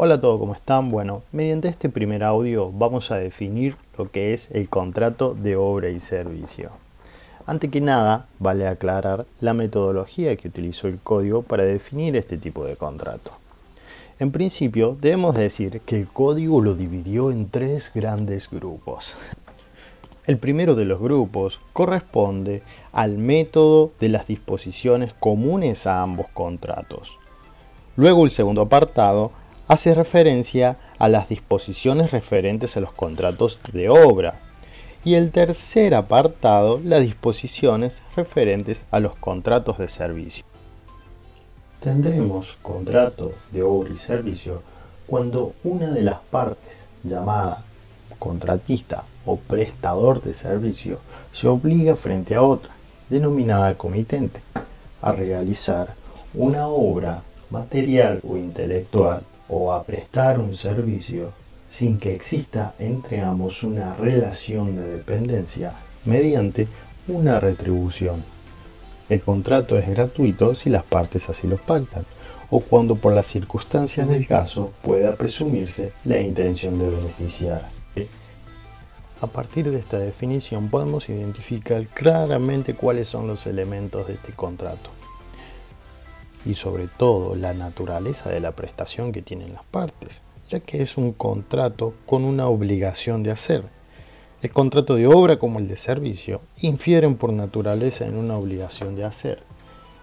Hola a todos, ¿cómo están? Bueno, mediante este primer audio vamos a definir lo que es el contrato de obra y servicio. Ante que nada, vale aclarar la metodología que utilizó el código para definir este tipo de contrato. En principio, debemos decir que el código lo dividió en tres grandes grupos. El primero de los grupos corresponde al método de las disposiciones comunes a ambos contratos. Luego el segundo apartado hace referencia a las disposiciones referentes a los contratos de obra. Y el tercer apartado, las disposiciones referentes a los contratos de servicio. Tendremos contrato de obra y servicio cuando una de las partes, llamada contratista o prestador de servicio, se obliga frente a otra, denominada comitente, a realizar una obra material o intelectual o a prestar un servicio sin que exista entre ambos una relación de dependencia mediante una retribución. El contrato es gratuito si las partes así lo pactan o cuando por las circunstancias del caso pueda presumirse la intención de beneficiar. A partir de esta definición podemos identificar claramente cuáles son los elementos de este contrato y sobre todo la naturaleza de la prestación que tienen las partes, ya que es un contrato con una obligación de hacer. El contrato de obra como el de servicio infieren por naturaleza en una obligación de hacer.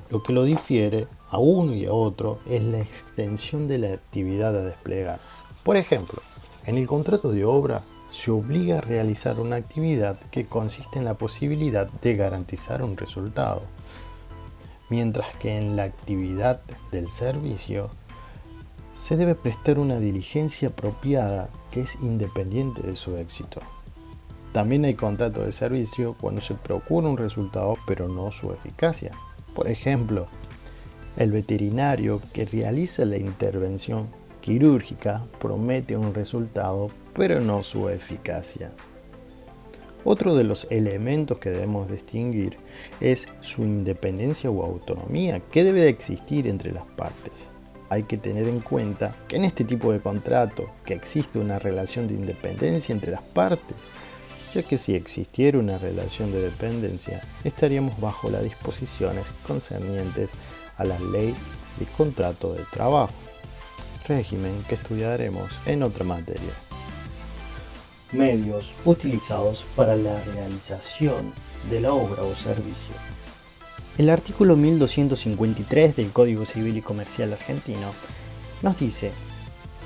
Lo que lo difiere a uno y a otro es la extensión de la actividad a desplegar. Por ejemplo, en el contrato de obra se obliga a realizar una actividad que consiste en la posibilidad de garantizar un resultado mientras que en la actividad del servicio se debe prestar una diligencia apropiada que es independiente de su éxito. También hay contrato de servicio cuando se procura un resultado pero no su eficacia. Por ejemplo, el veterinario que realiza la intervención quirúrgica promete un resultado pero no su eficacia. Otro de los elementos que debemos distinguir es su independencia o autonomía, que debe de existir entre las partes. Hay que tener en cuenta que en este tipo de contrato que existe una relación de independencia entre las partes, ya que si existiera una relación de dependencia estaríamos bajo las disposiciones concernientes a la ley de contrato de trabajo, régimen que estudiaremos en otra materia medios utilizados para la realización de la obra o servicio. El artículo 1253 del Código Civil y Comercial argentino nos dice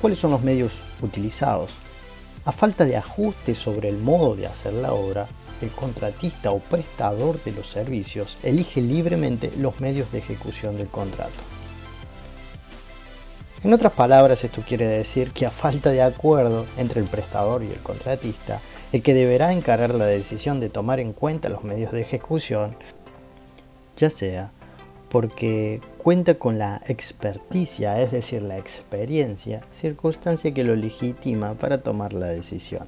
cuáles son los medios utilizados. A falta de ajuste sobre el modo de hacer la obra, el contratista o prestador de los servicios elige libremente los medios de ejecución del contrato. En otras palabras, esto quiere decir que a falta de acuerdo entre el prestador y el contratista, el que deberá encarar la decisión de tomar en cuenta los medios de ejecución, ya sea porque cuenta con la experticia, es decir, la experiencia, circunstancia que lo legitima para tomar la decisión.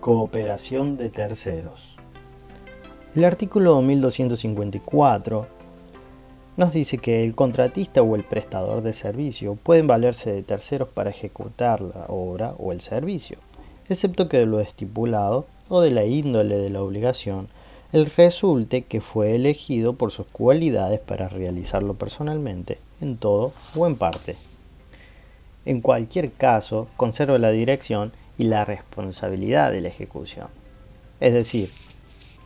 Cooperación de terceros. El artículo 1254 nos dice que el contratista o el prestador de servicio pueden valerse de terceros para ejecutar la obra o el servicio, excepto que de lo estipulado o de la índole de la obligación, el resulte que fue elegido por sus cualidades para realizarlo personalmente, en todo o en parte. En cualquier caso, conserva la dirección y la responsabilidad de la ejecución. Es decir,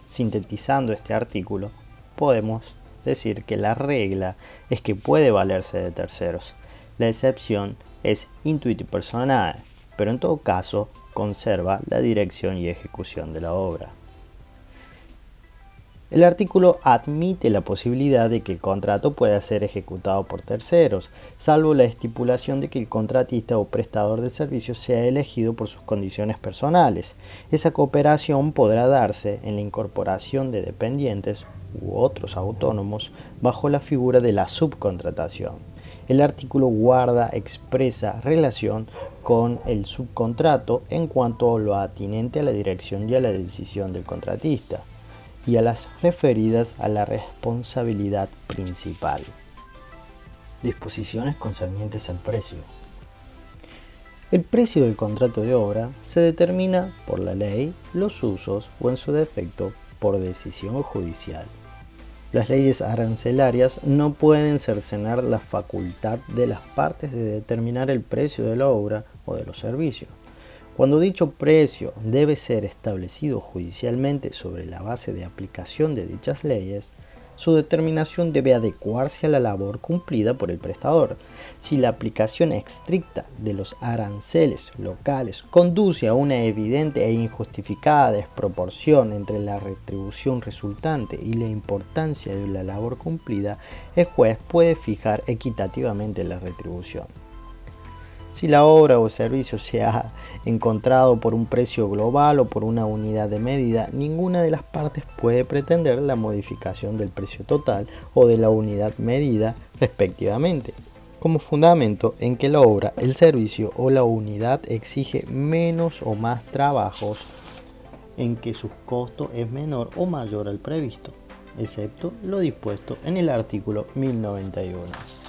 sintetizando este artículo, podemos decir que la regla es que puede valerse de terceros. La excepción es intuit personal, pero en todo caso conserva la dirección y ejecución de la obra. El artículo admite la posibilidad de que el contrato pueda ser ejecutado por terceros, salvo la estipulación de que el contratista o prestador de servicios sea elegido por sus condiciones personales. Esa cooperación podrá darse en la incorporación de dependientes u otros autónomos bajo la figura de la subcontratación. El artículo guarda expresa relación con el subcontrato en cuanto a lo atinente a la dirección y a la decisión del contratista y a las referidas a la responsabilidad principal. Disposiciones concernientes al precio. El precio del contrato de obra se determina por la ley, los usos o en su defecto por decisión judicial. Las leyes arancelarias no pueden cercenar la facultad de las partes de determinar el precio de la obra o de los servicios. Cuando dicho precio debe ser establecido judicialmente sobre la base de aplicación de dichas leyes, su determinación debe adecuarse a la labor cumplida por el prestador. Si la aplicación estricta de los aranceles locales conduce a una evidente e injustificada desproporción entre la retribución resultante y la importancia de la labor cumplida, el juez puede fijar equitativamente la retribución. Si la obra o servicio se ha encontrado por un precio global o por una unidad de medida, ninguna de las partes puede pretender la modificación del precio total o de la unidad medida respectivamente, como fundamento en que la obra, el servicio o la unidad exige menos o más trabajos en que su costo es menor o mayor al previsto, excepto lo dispuesto en el artículo 1091.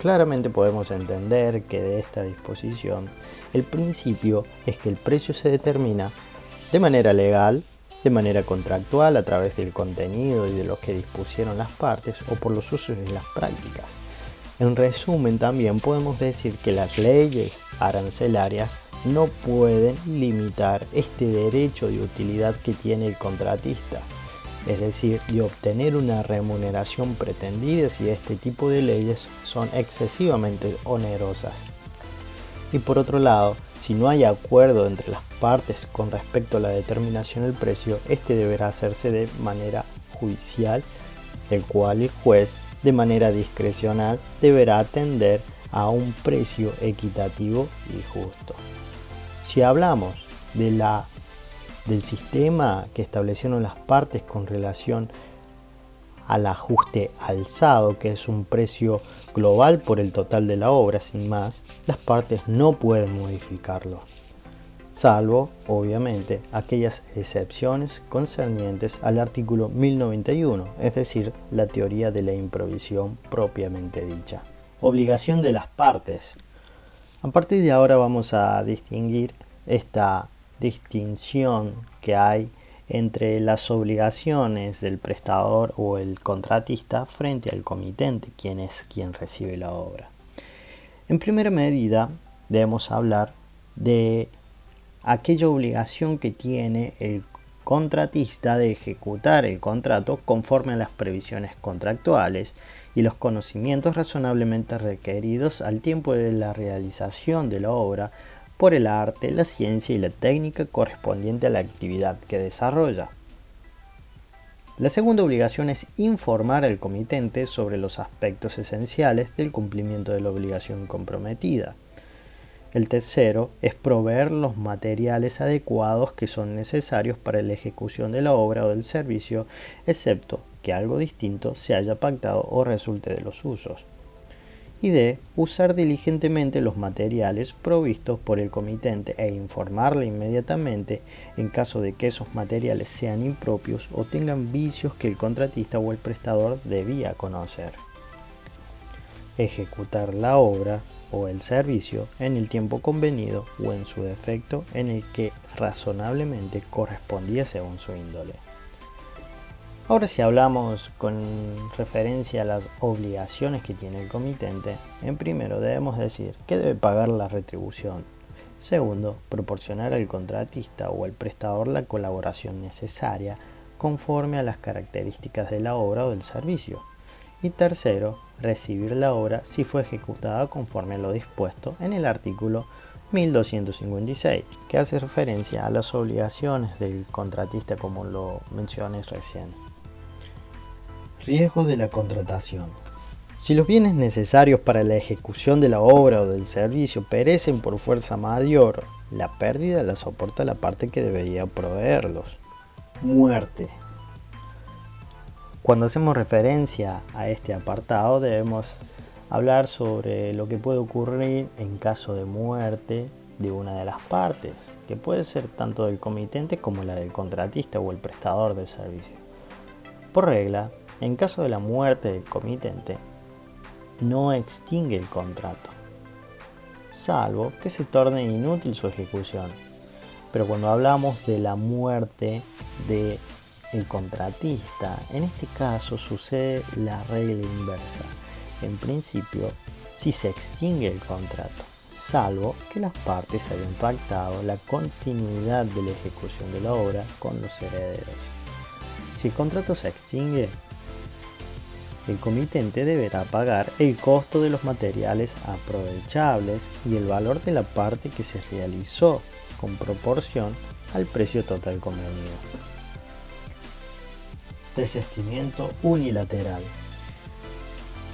Claramente podemos entender que de esta disposición el principio es que el precio se determina de manera legal, de manera contractual a través del contenido y de lo que dispusieron las partes o por los usos y las prácticas. En resumen, también podemos decir que las leyes arancelarias no pueden limitar este derecho de utilidad que tiene el contratista es decir, de obtener una remuneración pretendida si este tipo de leyes son excesivamente onerosas. Y por otro lado, si no hay acuerdo entre las partes con respecto a la determinación del precio, este deberá hacerse de manera judicial, el cual el juez, de manera discrecional, deberá atender a un precio equitativo y justo. Si hablamos de la del sistema que establecieron las partes con relación al ajuste alzado, que es un precio global por el total de la obra, sin más, las partes no pueden modificarlo, salvo, obviamente, aquellas excepciones concernientes al artículo 1091, es decir, la teoría de la improvisión propiamente dicha. Obligación de las partes. A partir de ahora vamos a distinguir esta distinción que hay entre las obligaciones del prestador o el contratista frente al comitente, quien es quien recibe la obra. En primera medida, debemos hablar de aquella obligación que tiene el contratista de ejecutar el contrato conforme a las previsiones contractuales y los conocimientos razonablemente requeridos al tiempo de la realización de la obra por el arte, la ciencia y la técnica correspondiente a la actividad que desarrolla. La segunda obligación es informar al comitente sobre los aspectos esenciales del cumplimiento de la obligación comprometida. El tercero es proveer los materiales adecuados que son necesarios para la ejecución de la obra o del servicio, excepto que algo distinto se haya pactado o resulte de los usos y de usar diligentemente los materiales provistos por el comitente e informarle inmediatamente en caso de que esos materiales sean impropios o tengan vicios que el contratista o el prestador debía conocer. Ejecutar la obra o el servicio en el tiempo convenido o en su defecto en el que razonablemente correspondía según su índole. Ahora si hablamos con referencia a las obligaciones que tiene el comitente, en primero debemos decir que debe pagar la retribución. Segundo, proporcionar al contratista o al prestador la colaboración necesaria conforme a las características de la obra o del servicio. Y tercero, recibir la obra si fue ejecutada conforme a lo dispuesto en el artículo 1256, que hace referencia a las obligaciones del contratista como lo mencioné recién. Riesgo de la contratación. Si los bienes necesarios para la ejecución de la obra o del servicio perecen por fuerza mayor, la pérdida la soporta la parte que debería proveerlos. Muerte. Cuando hacemos referencia a este apartado debemos hablar sobre lo que puede ocurrir en caso de muerte de una de las partes, que puede ser tanto del comitente como la del contratista o el prestador de servicio. Por regla, en caso de la muerte del comitente, no extingue el contrato. salvo que se torne inútil su ejecución. Pero cuando hablamos de la muerte de el contratista, en este caso sucede la regla inversa. En principio, si se extingue el contrato, salvo que las partes hayan pactado la continuidad de la ejecución de la obra con los herederos. Si el contrato se extingue, el comitente deberá pagar el costo de los materiales aprovechables y el valor de la parte que se realizó con proporción al precio total convenido. Desestimiento unilateral.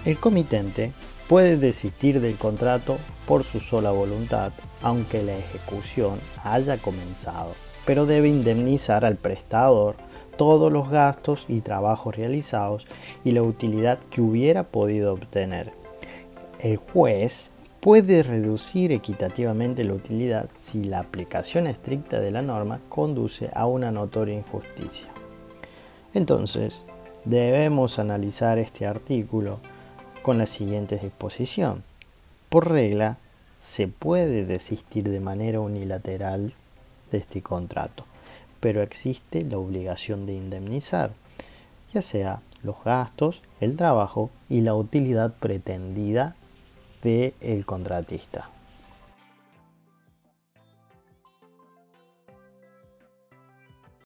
El comitente puede desistir del contrato por su sola voluntad, aunque la ejecución haya comenzado, pero debe indemnizar al prestador todos los gastos y trabajos realizados y la utilidad que hubiera podido obtener. El juez puede reducir equitativamente la utilidad si la aplicación estricta de la norma conduce a una notoria injusticia. Entonces, debemos analizar este artículo con la siguiente disposición. Por regla, se puede desistir de manera unilateral de este contrato, pero existe la obligación de indemnizar, ya sea los gastos, el trabajo y la utilidad pretendida del contratista.